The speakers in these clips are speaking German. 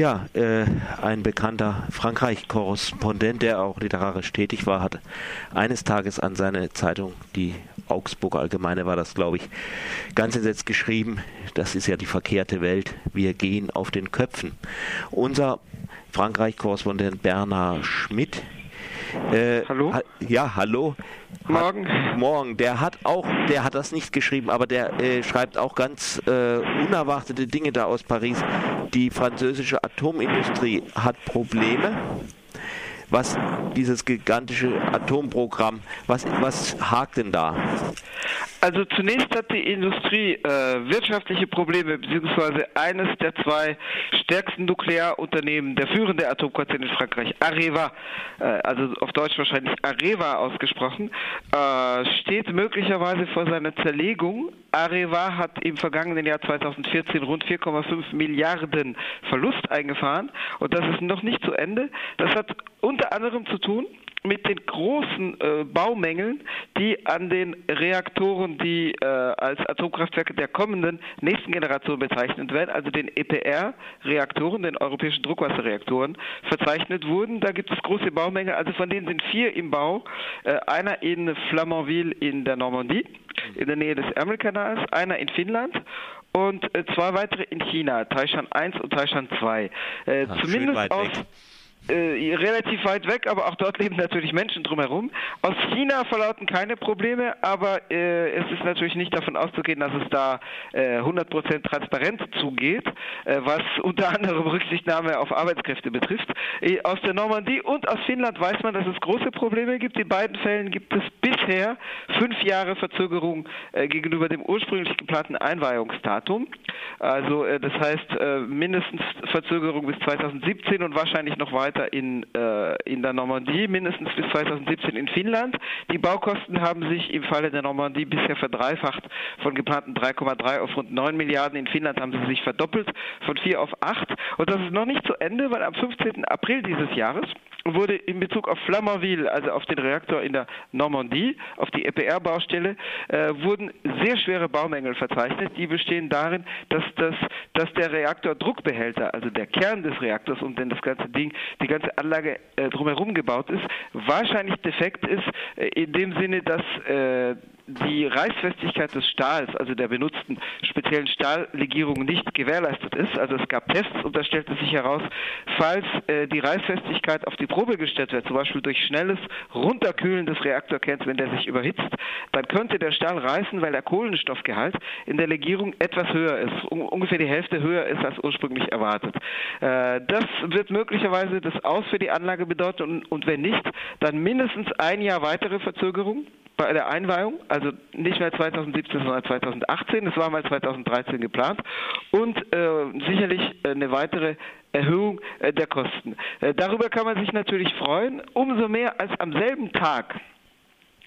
Ja, äh, ein bekannter Frankreich-Korrespondent, der auch literarisch tätig war, hat eines Tages an seine Zeitung, die Augsburger Allgemeine war das, glaube ich, ganz entsetzt geschrieben, das ist ja die verkehrte Welt, wir gehen auf den Köpfen. Unser Frankreich-Korrespondent Bernhard Schmidt äh, hallo? Ha ja, hallo. Morgen. Hat, morgen. Der hat auch, der hat das nicht geschrieben, aber der äh, schreibt auch ganz äh, unerwartete Dinge da aus Paris. Die französische Atomindustrie hat Probleme was dieses gigantische Atomprogramm, was, was hakt denn da? Also zunächst hat die Industrie äh, wirtschaftliche Probleme, beziehungsweise eines der zwei stärksten Nuklearunternehmen, der führende Atomkonzern in Frankreich, Areva, äh, also auf Deutsch wahrscheinlich Areva ausgesprochen, äh, steht möglicherweise vor seiner Zerlegung. Areva hat im vergangenen Jahr 2014 rund 4,5 Milliarden Verlust eingefahren und das ist noch nicht zu Ende. Das hat unter anderem zu tun mit den großen äh, Baumängeln, die an den Reaktoren, die äh, als Atomkraftwerke der kommenden nächsten Generation bezeichnet werden, also den EPR-Reaktoren, den europäischen Druckwasserreaktoren, verzeichnet wurden. Da gibt es große Baumängel, also von denen sind vier im Bau, äh, einer in Flamanville in der Normandie, in der Nähe des Ärmelkanals, einer in Finnland und äh, zwei weitere in China, Taishan 1 und Taishan 2. Äh, Ach, zumindest aus äh, relativ weit weg, aber auch dort leben natürlich Menschen drumherum. Aus China verlauten keine Probleme, aber äh, es ist natürlich nicht davon auszugehen, dass es da äh, 100% transparent zugeht, äh, was unter anderem Rücksichtnahme auf Arbeitskräfte betrifft. Äh, aus der Normandie und aus Finnland weiß man, dass es große Probleme gibt. In beiden Fällen gibt es bisher fünf Jahre Verzögerung äh, gegenüber dem ursprünglich geplanten Einweihungsdatum. Also das heißt mindestens Verzögerung bis 2017 und wahrscheinlich noch weiter weiter in, äh, in der Normandie, mindestens bis 2017 in Finnland. Die Baukosten haben sich im Falle der Normandie bisher verdreifacht von geplanten 3,3 auf rund 9 Milliarden. In Finnland haben sie sich verdoppelt von 4 auf 8. Und das ist noch nicht zu Ende, weil am 15. April dieses Jahres wurde in Bezug auf Flamanville, also auf den Reaktor in der Normandie, auf die EPR-Baustelle, äh, wurden sehr schwere Baumängel verzeichnet. Die bestehen darin, dass, das, dass der Reaktordruckbehälter, also der Kern des Reaktors, um den das ganze Ding, die ganze Anlage äh, drumherum gebaut ist, wahrscheinlich defekt ist, äh, in dem Sinne, dass äh, die Reißfestigkeit des Stahls, also der benutzten speziellen Stahllegierung, nicht gewährleistet ist. Also es gab Tests und da stellte sich heraus, falls äh, die Reißfestigkeit auf die Probe gestellt wird, zum Beispiel durch schnelles Runterkühlen des Reaktorkerns, wenn der sich überhitzt, dann könnte der Stahl reißen, weil der Kohlenstoffgehalt in der Legierung etwas höher ist, um, ungefähr die Hälfte höher ist als ursprünglich erwartet. Äh, das wird möglicherweise das Aus für die Anlage bedeuten und, und wenn nicht, dann mindestens ein Jahr weitere Verzögerung bei der Einweihung, also nicht mehr 2017, sondern 2018. Es war mal 2013 geplant und äh, sicherlich eine weitere Erhöhung äh, der Kosten. Äh, darüber kann man sich natürlich freuen, umso mehr als am selben Tag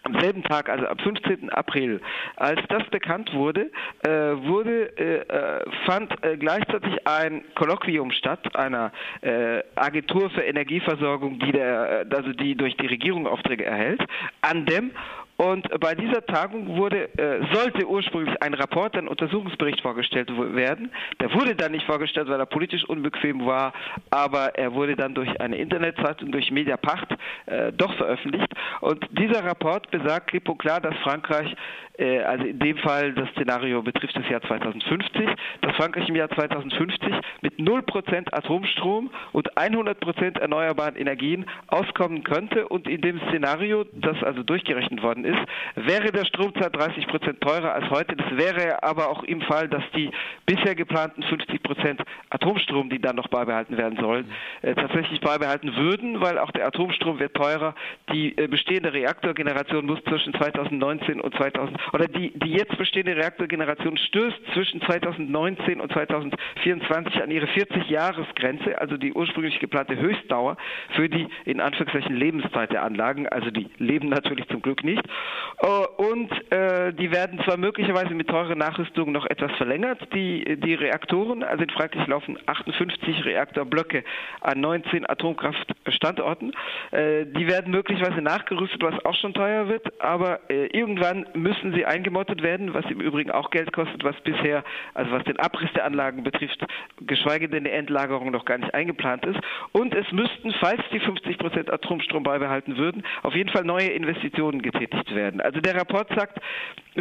am selben Tag, also am 15. April, als das bekannt wurde, äh, wurde äh, äh, fand äh, gleichzeitig ein Kolloquium statt einer äh, Agentur für Energieversorgung, die der, also die durch die Regierung Aufträge erhält, an dem und bei dieser Tagung wurde, äh, sollte ursprünglich ein Rapport, ein Untersuchungsbericht vorgestellt werden. Der wurde dann nicht vorgestellt, weil er politisch unbequem war, aber er wurde dann durch eine Internetzeitung, durch Mediapacht äh, doch veröffentlicht. Und dieser Rapport besagt klipp und klar, dass Frankreich, also in dem Fall das Szenario betrifft das Jahr 2050, dass Frankreich im Jahr 2050 mit 0% Atomstrom und 100% erneuerbaren Energien auskommen könnte. Und in dem Szenario, das also durchgerechnet worden ist, wäre der Stromzeit 30 Prozent teurer als heute. Das wäre aber auch im Fall, dass die bisher geplanten 50 Prozent Atomstrom, die dann noch beibehalten werden sollen, äh, tatsächlich beibehalten würden, weil auch der Atomstrom wird teurer. Die äh, bestehende Reaktorgeneration muss zwischen 2019 und 2000 oder die, die jetzt bestehende Reaktorgeneration stößt zwischen 2019 und 2024 an ihre 40-Jahres-Grenze, also die ursprünglich geplante Höchstdauer für die in Anführungszeichen Lebenszeit der Anlagen. Also die leben natürlich zum Glück nicht. Äh, und äh, die werden zwar möglicherweise mit teurer Nachrüstung noch etwas verlängert, die, die Reaktoren, also in Frankreich laufen 58 Reaktorblöcke an 19 Atomkraftstandorten. Äh, die werden möglicherweise nachgerüstet, was auch schon teuer wird, aber irgendwann müssen müssen sie eingemottet werden, was im Übrigen auch Geld kostet, was bisher, also was den Abriss der Anlagen betrifft, geschweige denn die Endlagerung noch gar nicht eingeplant ist. Und es müssten, falls die 50 Prozent Atomstrom beibehalten würden, auf jeden Fall neue Investitionen getätigt werden. Also der Rapport sagt,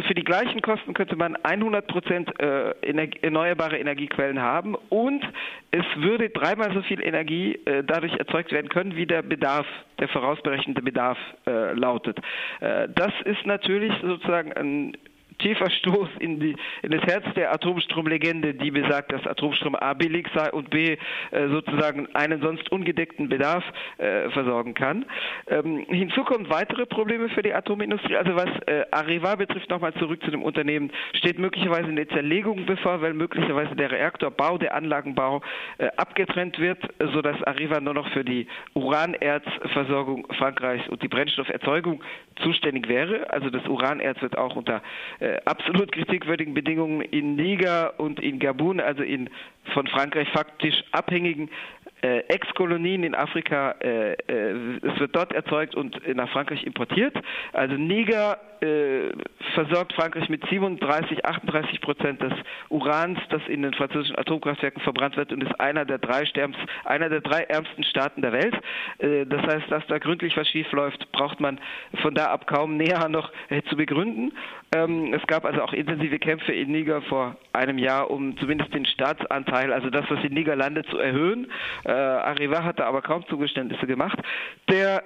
für die gleichen Kosten könnte man 100 Prozent äh, erneuerbare Energiequellen haben und es würde dreimal so viel Energie äh, dadurch erzeugt werden können, wie der Bedarf, der vorausberechnete Bedarf äh, lautet. Das ist natürlich sozusagen ein tiefer Stoß in, die, in das Herz der Atomstromlegende, die besagt, dass Atomstrom A billig sei und B äh, sozusagen einen sonst ungedeckten Bedarf äh, versorgen kann. Ähm, hinzu kommen weitere Probleme für die Atomindustrie. Also was äh, Areva betrifft, nochmal zurück zu dem Unternehmen, steht möglicherweise eine Zerlegung bevor, weil möglicherweise der Reaktorbau, der Anlagenbau äh, abgetrennt wird, sodass Areva nur noch für die Uranerzversorgung Frankreichs und die Brennstofferzeugung zuständig wäre. Also das Uranerz wird auch unter äh, absolut kritikwürdigen Bedingungen in Niger und in Gabun, also in von Frankreich faktisch abhängigen äh, Ex-Kolonien in Afrika, äh, äh, es wird dort erzeugt und nach Frankreich importiert. Also Niger äh, versorgt Frankreich mit 37, 38 Prozent des Urans, das in den französischen Atomkraftwerken verbrannt wird und ist einer der drei, Sterbens, einer der drei ärmsten Staaten der Welt. Äh, das heißt, dass da gründlich was schief läuft, braucht man von da ab kaum näher noch äh, zu begründen. Ähm, es gab also auch intensive Kämpfe in Niger vor einem Jahr, um zumindest den Staatsanteil, also das, was in Niger landet, zu erhöhen. Arriva hat da aber kaum Zugeständnisse gemacht. Der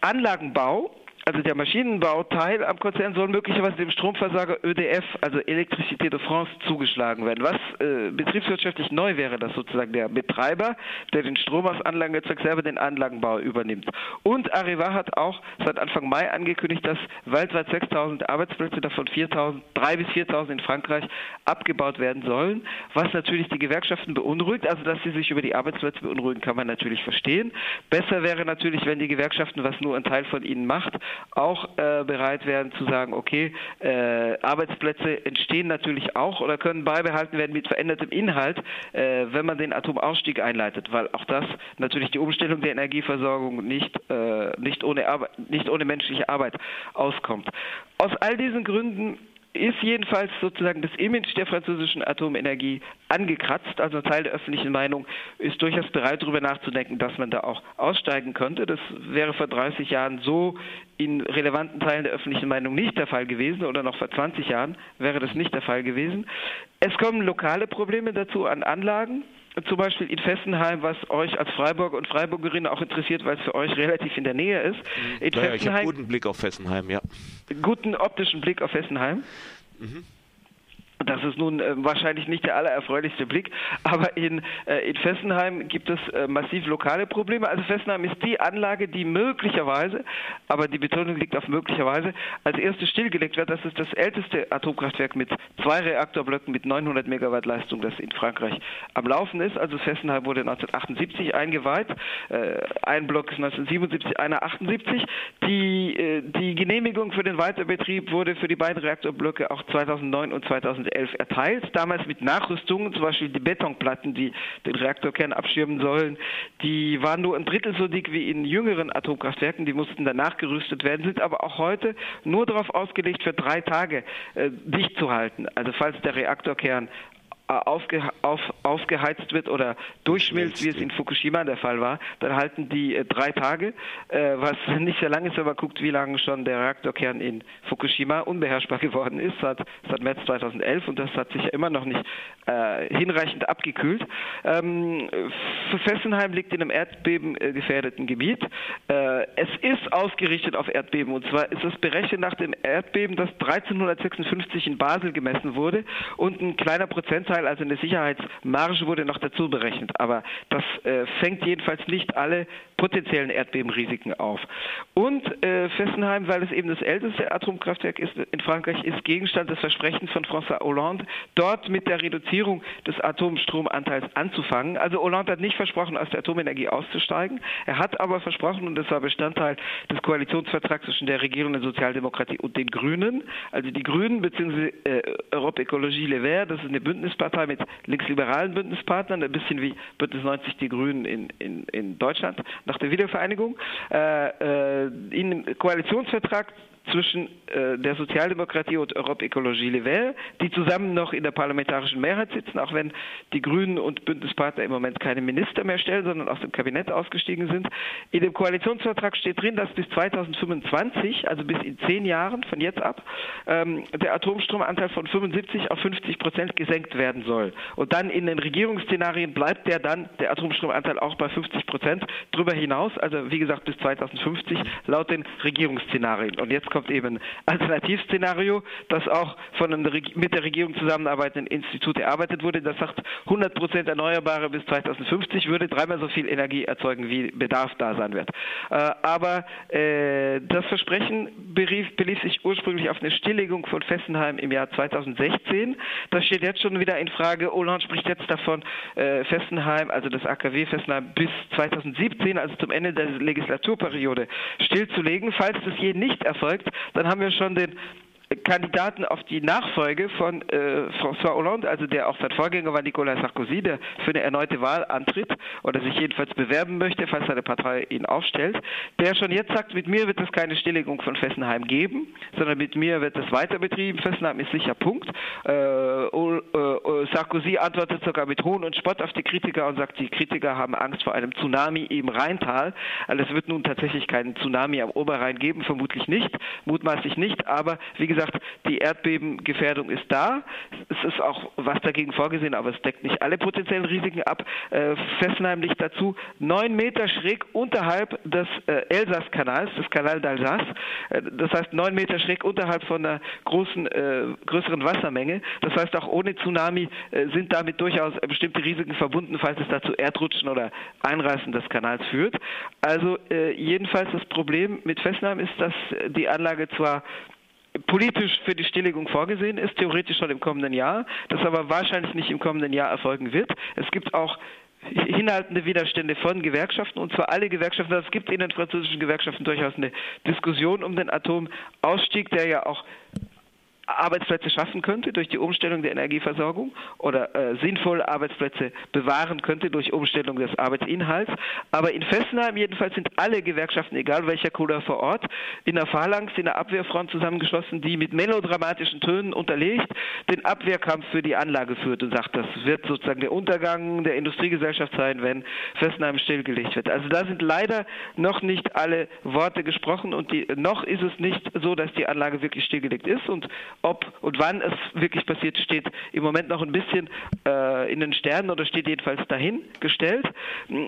Anlagenbau also der Maschinenbauteil am Konzern soll möglicherweise dem Stromversorger ÖDF, also Electricité de France, zugeschlagen werden. Was äh, betriebswirtschaftlich neu wäre, dass sozusagen der Betreiber, der den Strom aus Anlagen erzeugt, selber den Anlagenbau übernimmt. Und Arriva hat auch seit Anfang Mai angekündigt, dass weltweit 6.000 Arbeitsplätze, davon 4.000, 3.000 bis 4.000 in Frankreich, abgebaut werden sollen, was natürlich die Gewerkschaften beunruhigt. Also, dass sie sich über die Arbeitsplätze beunruhigen, kann man natürlich verstehen. Besser wäre natürlich, wenn die Gewerkschaften, was nur ein Teil von ihnen macht, auch äh, bereit werden zu sagen, okay, äh, Arbeitsplätze entstehen natürlich auch oder können beibehalten werden mit verändertem Inhalt, äh, wenn man den Atomausstieg einleitet, weil auch das natürlich die Umstellung der Energieversorgung nicht, äh, nicht, ohne, nicht ohne menschliche Arbeit auskommt. Aus all diesen Gründen ist jedenfalls sozusagen das Image der französischen Atomenergie angekratzt. Also Teil der öffentlichen Meinung ist durchaus bereit, darüber nachzudenken, dass man da auch aussteigen könnte. Das wäre vor 30 Jahren so in relevanten Teilen der öffentlichen Meinung nicht der Fall gewesen oder noch vor 20 Jahren wäre das nicht der Fall gewesen. Es kommen lokale Probleme dazu an Anlagen zum Beispiel in Fessenheim, was euch als Freiburger und Freiburgerin auch interessiert, weil es für euch relativ in der Nähe ist. In naja, ich habe guten Blick auf Fessenheim, ja. Guten optischen Blick auf Fessenheim. Mhm. Das ist nun äh, wahrscheinlich nicht der allererfreulichste Blick, aber in, äh, in Fessenheim gibt es äh, massiv lokale Probleme. Also Fessenheim ist die Anlage, die möglicherweise, aber die Betonung liegt auf möglicherweise, als erste stillgelegt wird. Das ist das älteste Atomkraftwerk mit zwei Reaktorblöcken mit 900 Megawatt Leistung, das in Frankreich am Laufen ist. Also Fessenheim wurde 1978 eingeweiht. Äh, ein Block ist 1977, einer 78. Die, äh, die Genehmigung für den Weiterbetrieb wurde für die beiden Reaktorblöcke auch 2009 und 2011 2011 erteilt, damals mit Nachrüstungen, zum Beispiel die Betonplatten, die den Reaktorkern abschirmen sollen, die waren nur ein Drittel so dick wie in jüngeren Atomkraftwerken, die mussten danach gerüstet werden, sind aber auch heute nur darauf ausgelegt, für drei Tage äh, dicht zu halten. Also falls der Reaktorkern aufge, auf, aufgeheizt wird oder durchschmilzt, wie es in Fukushima der Fall war, dann halten die äh, drei Tage, äh, was nicht sehr lang ist, man guckt, wie lange schon der Reaktorkern in Fukushima unbeherrschbar geworden ist, seit, seit März 2011 und das hat sich ja immer noch nicht äh, hinreichend abgekühlt. Ähm, Fessenheim liegt in einem erdbebengefährdeten Gebiet. Äh, es ist ausgerichtet auf Erdbeben und zwar ist es berechnet nach dem Erdbeben, das 1356 in Basel gemessen wurde und ein kleiner Prozentteil Anteil, also eine Sicherheitsmarge wurde noch dazu berechnet. Aber das äh, fängt jedenfalls nicht alle potenziellen Erdbebenrisiken auf. Und äh, Fessenheim, weil es eben das älteste Atomkraftwerk ist in Frankreich, ist Gegenstand des Versprechens von François Hollande, dort mit der Reduzierung des Atomstromanteils anzufangen. Also Hollande hat nicht versprochen, aus der Atomenergie auszusteigen. Er hat aber versprochen, und das war Bestandteil des Koalitionsvertrags zwischen der Regierung der Sozialdemokratie und den Grünen, also die Grünen bzw. Äh, Europe Ecologie Les Verts, das ist eine Bündnispartei mit linksliberalen Bündnispartnern, ein bisschen wie Bündnis 90 die Grünen in, in, in Deutschland nach der Wiedervereinigung. Äh, äh, Im Koalitionsvertrag zwischen äh, der Sozialdemokratie und Europe Ecologie Les Verts, die zusammen noch in der parlamentarischen Mehrheit sitzen, auch wenn die Grünen und Bündnispartner im Moment keine Minister mehr stellen, sondern aus dem Kabinett ausgestiegen sind. In dem Koalitionsvertrag steht drin, dass bis 2025, also bis in zehn Jahren von jetzt ab, ähm, der Atomstromanteil von 75 auf 50 Prozent gesenkt werden soll. Und dann in den Regierungsszenarien bleibt der dann, der Atomstromanteil auch bei 50 Prozent darüber hinaus, also wie gesagt bis 2050 laut den Regierungsszenarien. Und jetzt kommt eben Alternativszenario, das auch von einem mit der Regierung zusammenarbeitenden Institut erarbeitet wurde. Das sagt 100 Prozent Erneuerbare bis 2050 würde dreimal so viel Energie erzeugen, wie Bedarf da sein wird. Äh, aber äh, das Versprechen berief, belief sich ursprünglich auf eine Stilllegung von Fessenheim im Jahr 2016. Das steht jetzt schon wieder in Frage. Hollande spricht jetzt davon, äh, Fessenheim, also das AKW Fessenheim bis 2017, also zum Ende der Legislaturperiode, stillzulegen. Falls das je nicht erfolgt, dann haben wir schon den Kandidaten auf die Nachfolge von äh, François Hollande, also der auch sein Vorgänger war Nicolas Sarkozy, der für eine erneute Wahl antritt oder sich jedenfalls bewerben möchte, falls seine Partei ihn aufstellt, der schon jetzt sagt, mit mir wird es keine Stilllegung von Fessenheim geben, sondern mit mir wird es weiter betrieben. Fessenheim ist sicher Punkt. Äh, äh, Sarkozy antwortet sogar mit Hohn und Spott auf die Kritiker und sagt, die Kritiker haben Angst vor einem Tsunami im Rheintal. Also es wird nun tatsächlich keinen Tsunami am Oberrhein geben, vermutlich nicht, mutmaßlich nicht, aber wie gesagt, gesagt, die Erdbebengefährdung ist da. Es ist auch was dagegen vorgesehen, aber es deckt nicht alle potenziellen Risiken ab. Äh, Fessenheim liegt dazu neun Meter schräg unterhalb des äh, Elsass-Kanals, des Kanal d'Alsace. Äh, das heißt neun Meter schräg unterhalb von einer großen, äh, größeren Wassermenge. Das heißt, auch ohne Tsunami äh, sind damit durchaus bestimmte Risiken verbunden, falls es dazu Erdrutschen oder Einreißen des Kanals führt. Also äh, jedenfalls das Problem mit Fessenheim ist, dass die Anlage zwar politisch für die Stilllegung vorgesehen ist, theoretisch schon im kommenden Jahr, das aber wahrscheinlich nicht im kommenden Jahr erfolgen wird. Es gibt auch hinhaltende Widerstände von Gewerkschaften, und zwar alle Gewerkschaften. Es gibt in den französischen Gewerkschaften durchaus eine Diskussion um den Atomausstieg, der ja auch Arbeitsplätze schaffen könnte durch die Umstellung der Energieversorgung oder äh, sinnvoll Arbeitsplätze bewahren könnte durch Umstellung des Arbeitsinhalts. Aber in Fessenheim jedenfalls sind alle Gewerkschaften, egal welcher Couleur vor Ort, in der Phalanx, in der Abwehrfront zusammengeschlossen, die mit melodramatischen Tönen unterlegt den Abwehrkampf für die Anlage führt und sagt, das wird sozusagen der Untergang der Industriegesellschaft sein, wenn Fessenheim stillgelegt wird. Also da sind leider noch nicht alle Worte gesprochen und die, noch ist es nicht so, dass die Anlage wirklich stillgelegt ist und ob und wann es wirklich passiert, steht im Moment noch ein bisschen äh, in den Sternen oder steht jedenfalls dahingestellt.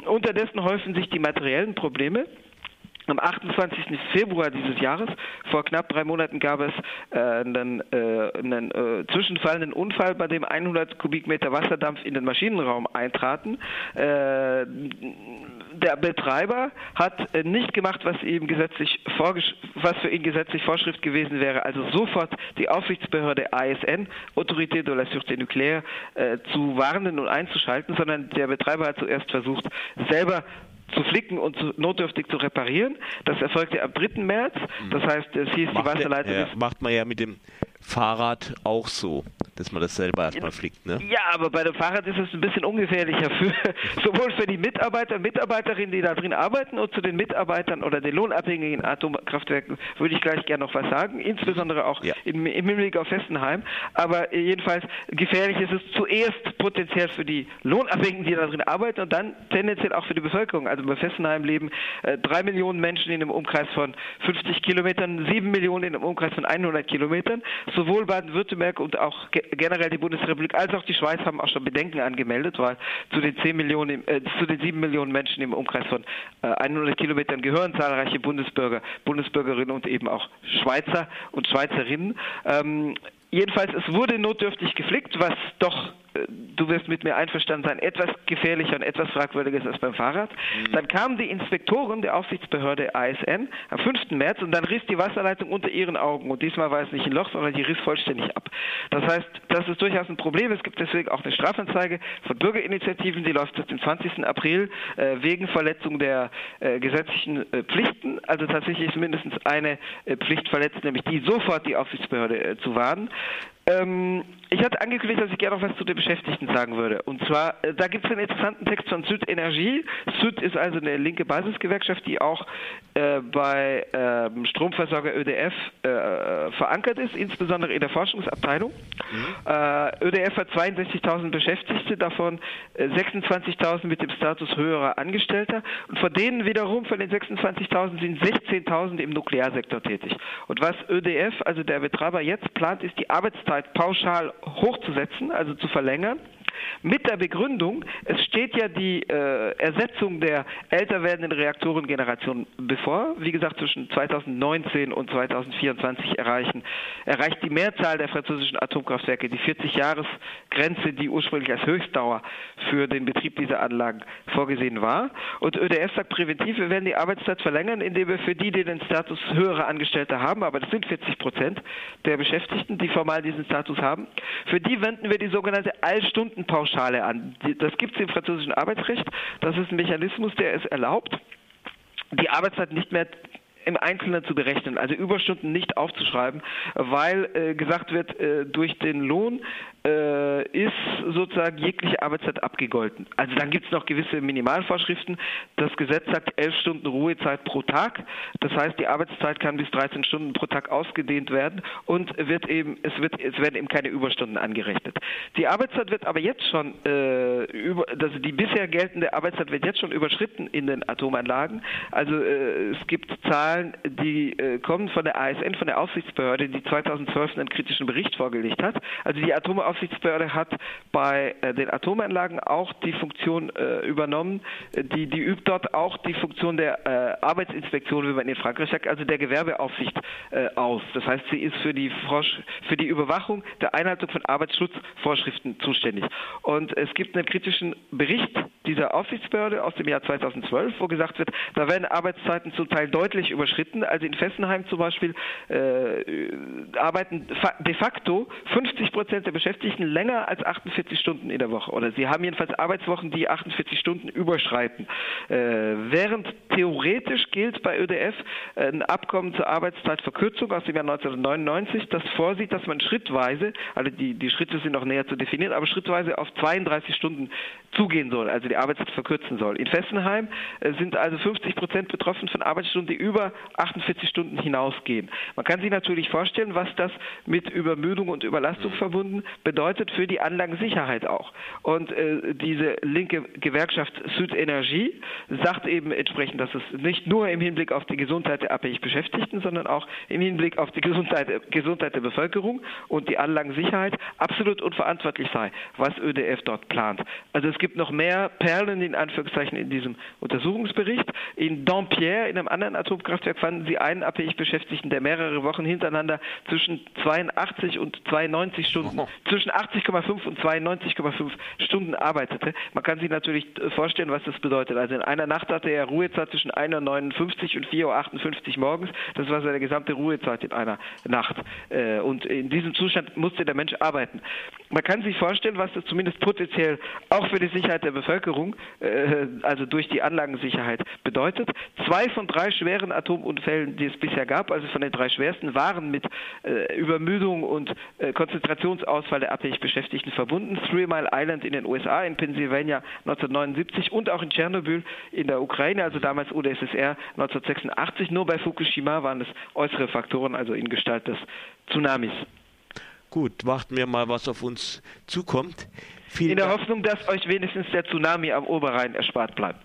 Unterdessen häufen sich die materiellen Probleme. Am 28. Februar dieses Jahres, vor knapp drei Monaten, gab es äh, einen, äh, einen äh, zwischenfallenden Unfall, bei dem 100 Kubikmeter Wasserdampf in den Maschinenraum eintraten. Äh, der Betreiber hat äh, nicht gemacht, was ihm gesetzlich was für ihn gesetzlich Vorschrift gewesen wäre, also sofort die Aufsichtsbehörde ASN, Autorité de la Sûreté Nucléaire, zu warnen und einzuschalten, sondern der Betreiber hat zuerst versucht, selber zu flicken und zu, notdürftig zu reparieren. Das erfolgte am 3. März. Das heißt, es hieß, macht die Wasserleitung. Der, ja, macht man ja mit dem Fahrrad auch so, dass man das selber erstmal fliegt, ne? Ja, aber bei dem Fahrrad ist es ein bisschen ungefährlicher für sowohl für die Mitarbeiter, Mitarbeiterinnen, die da drin arbeiten, und zu den Mitarbeitern oder den lohnabhängigen Atomkraftwerken würde ich gleich gerne noch was sagen, insbesondere auch ja. im, im Hinblick auf Fessenheim. Aber jedenfalls gefährlich ist es zuerst potenziell für die Lohnabhängigen, die da drin arbeiten, und dann tendenziell auch für die Bevölkerung. Also bei Fessenheim leben äh, drei Millionen Menschen in einem Umkreis von 50 Kilometern, sieben Millionen in einem Umkreis von 100 Kilometern sowohl Baden-Württemberg und auch generell die Bundesrepublik als auch die Schweiz haben auch schon Bedenken angemeldet, weil zu den 10 Millionen, äh, 7 Millionen Menschen im Umkreis von äh, 100 Kilometern gehören zahlreiche Bundesbürger, Bundesbürgerinnen und eben auch Schweizer und Schweizerinnen. Ähm, jedenfalls, es wurde notdürftig geflickt, was doch du wirst mit mir einverstanden sein, etwas gefährlicher und etwas fragwürdiges als beim Fahrrad. Mhm. Dann kamen die Inspektoren der Aufsichtsbehörde ASN am 5. März und dann riss die Wasserleitung unter ihren Augen. Und diesmal war es nicht ein Loch, sondern die riss vollständig ab. Das heißt, das ist durchaus ein Problem. Es gibt deswegen auch eine Strafanzeige von Bürgerinitiativen, die läuft jetzt den 20. April äh, wegen Verletzung der äh, gesetzlichen äh, Pflichten. Also tatsächlich ist mindestens eine äh, Pflicht verletzt, nämlich die sofort die Aufsichtsbehörde äh, zu warnen. Ähm, Ich hatte angekündigt, dass ich gerne noch was zu den Beschäftigten sagen würde. Und zwar, äh, da gibt es einen interessanten Text von Süd Energie. Süd ist also eine linke Basisgewerkschaft, die auch äh, bei ähm, Stromversorger ÖDF äh, verankert ist, insbesondere in der Forschungsabteilung. Mhm. Äh, ÖDF hat 62.000 Beschäftigte, davon 26.000 äh, mit dem Status höherer Angestellter. Und von denen wiederum, von den 26.000 sind 16.000 im Nuklearsektor tätig. Und was ÖDF, also der Betreiber jetzt plant, ist die Arbeitszeit pauschal hochzusetzen, also zu verlängern mit der Begründung, es steht ja die äh, Ersetzung der älter werdenden Reaktorengeneration bevor. Wie gesagt, zwischen 2019 und 2024 erreichen, erreicht die Mehrzahl der französischen Atomkraftwerke die 40-Jahres-Grenze, die ursprünglich als Höchstdauer für den Betrieb dieser Anlagen vorgesehen war. Und ÖDF sagt präventiv, wir werden die Arbeitszeit verlängern, indem wir für die, die den Status höhere Angestellte haben, aber das sind 40 Prozent der Beschäftigten, die formal diesen Status haben, für die wenden wir die sogenannte Allstunden Pauschale an. Das gibt es im französischen Arbeitsrecht. Das ist ein Mechanismus, der es erlaubt, die Arbeitszeit nicht mehr im Einzelnen zu berechnen, also Überstunden nicht aufzuschreiben, weil äh, gesagt wird, äh, durch den Lohn äh, ist sozusagen jegliche Arbeitszeit abgegolten. Also dann gibt es noch gewisse Minimalvorschriften. Das Gesetz sagt elf Stunden Ruhezeit pro Tag. Das heißt, die Arbeitszeit kann bis 13 Stunden pro Tag ausgedehnt werden und wird eben, es, wird, es werden eben keine Überstunden angerechnet. Die Arbeitszeit wird aber jetzt schon, äh, über, also die bisher geltende Arbeitszeit wird jetzt schon überschritten in den Atomanlagen. Also äh, es gibt Zahlen, die äh, kommen von der ASN, von der Aufsichtsbehörde, die 2012 einen kritischen Bericht vorgelegt hat. Also die Atom Aufsichtsbehörde hat bei äh, den Atomanlagen auch die Funktion äh, übernommen. Die, die übt dort auch die Funktion der äh, Arbeitsinspektion, wie man in Frankreich sagt, also der Gewerbeaufsicht äh, aus. Das heißt, sie ist für die, für die Überwachung der Einhaltung von Arbeitsschutzvorschriften zuständig. Und es gibt einen kritischen Bericht dieser Aufsichtsbehörde aus dem Jahr 2012, wo gesagt wird, da werden Arbeitszeiten zum Teil deutlich überschritten. Also in Fessenheim zum Beispiel äh, arbeiten de facto 50 Prozent der Beschäftigten länger als 48 Stunden in der Woche oder sie haben jedenfalls Arbeitswochen, die 48 Stunden überschreiten. Äh, während theoretisch gilt bei ÖDF ein Abkommen zur Arbeitszeitverkürzung aus dem Jahr 1999, das vorsieht, dass man schrittweise, also die, die Schritte sind noch näher zu definieren, aber schrittweise auf 32 Stunden zugehen soll, also die Arbeitszeit verkürzen soll. In Fessenheim äh, sind also 50 Prozent betroffen von Arbeitsstunden, die über 48 Stunden hinausgehen. Man kann sich natürlich vorstellen, was das mit Übermüdung und Überlastung mhm. verbunden bedeutet für die Anlagensicherheit auch. Und äh, diese linke Gewerkschaft Südenergie sagt eben entsprechend, dass es nicht nur im Hinblick auf die Gesundheit der abhängig Beschäftigten, sondern auch im Hinblick auf die Gesundheit, Gesundheit der Bevölkerung und die Anlagensicherheit absolut unverantwortlich sei, was ÖDF dort plant. Also es gibt noch mehr Perlen in Anführungszeichen in diesem Untersuchungsbericht. In Dampierre, in einem anderen Atomkraftwerk, fanden sie einen abhängig Beschäftigten, der mehrere Wochen hintereinander zwischen 82 und 92 Stunden, oh. zwischen 80,5 und 92,5 Stunden arbeitete. Man kann sich natürlich vorstellen, was das bedeutet. Also in einer Nacht hatte er Ruhezeit zwischen 1.59 und 4.58 Uhr morgens. Das war seine gesamte Ruhezeit in einer Nacht. Äh, und in diesem Zustand musste der Mensch arbeiten. Man kann sich vorstellen, was das zumindest potenziell auch für die Sicherheit der Bevölkerung, äh, also durch die Anlagensicherheit bedeutet. Zwei von drei schweren Atomunfällen, die es bisher gab, also von den drei schwersten, waren mit äh, Übermüdung und äh, Konzentrationsausfall der abhängig Beschäftigten verbunden. Three Mile Island in den USA, in Pennsylvania 1979 und auch in Tschernobyl in der Ukraine, also damals UdSSR 1986. Nur bei Fukushima waren es äußere Faktoren, also in Gestalt des Tsunamis. Gut, warten wir mal, was auf uns zukommt. Vielen in der Dank. Hoffnung, dass euch wenigstens der Tsunami am Oberrhein erspart bleibt.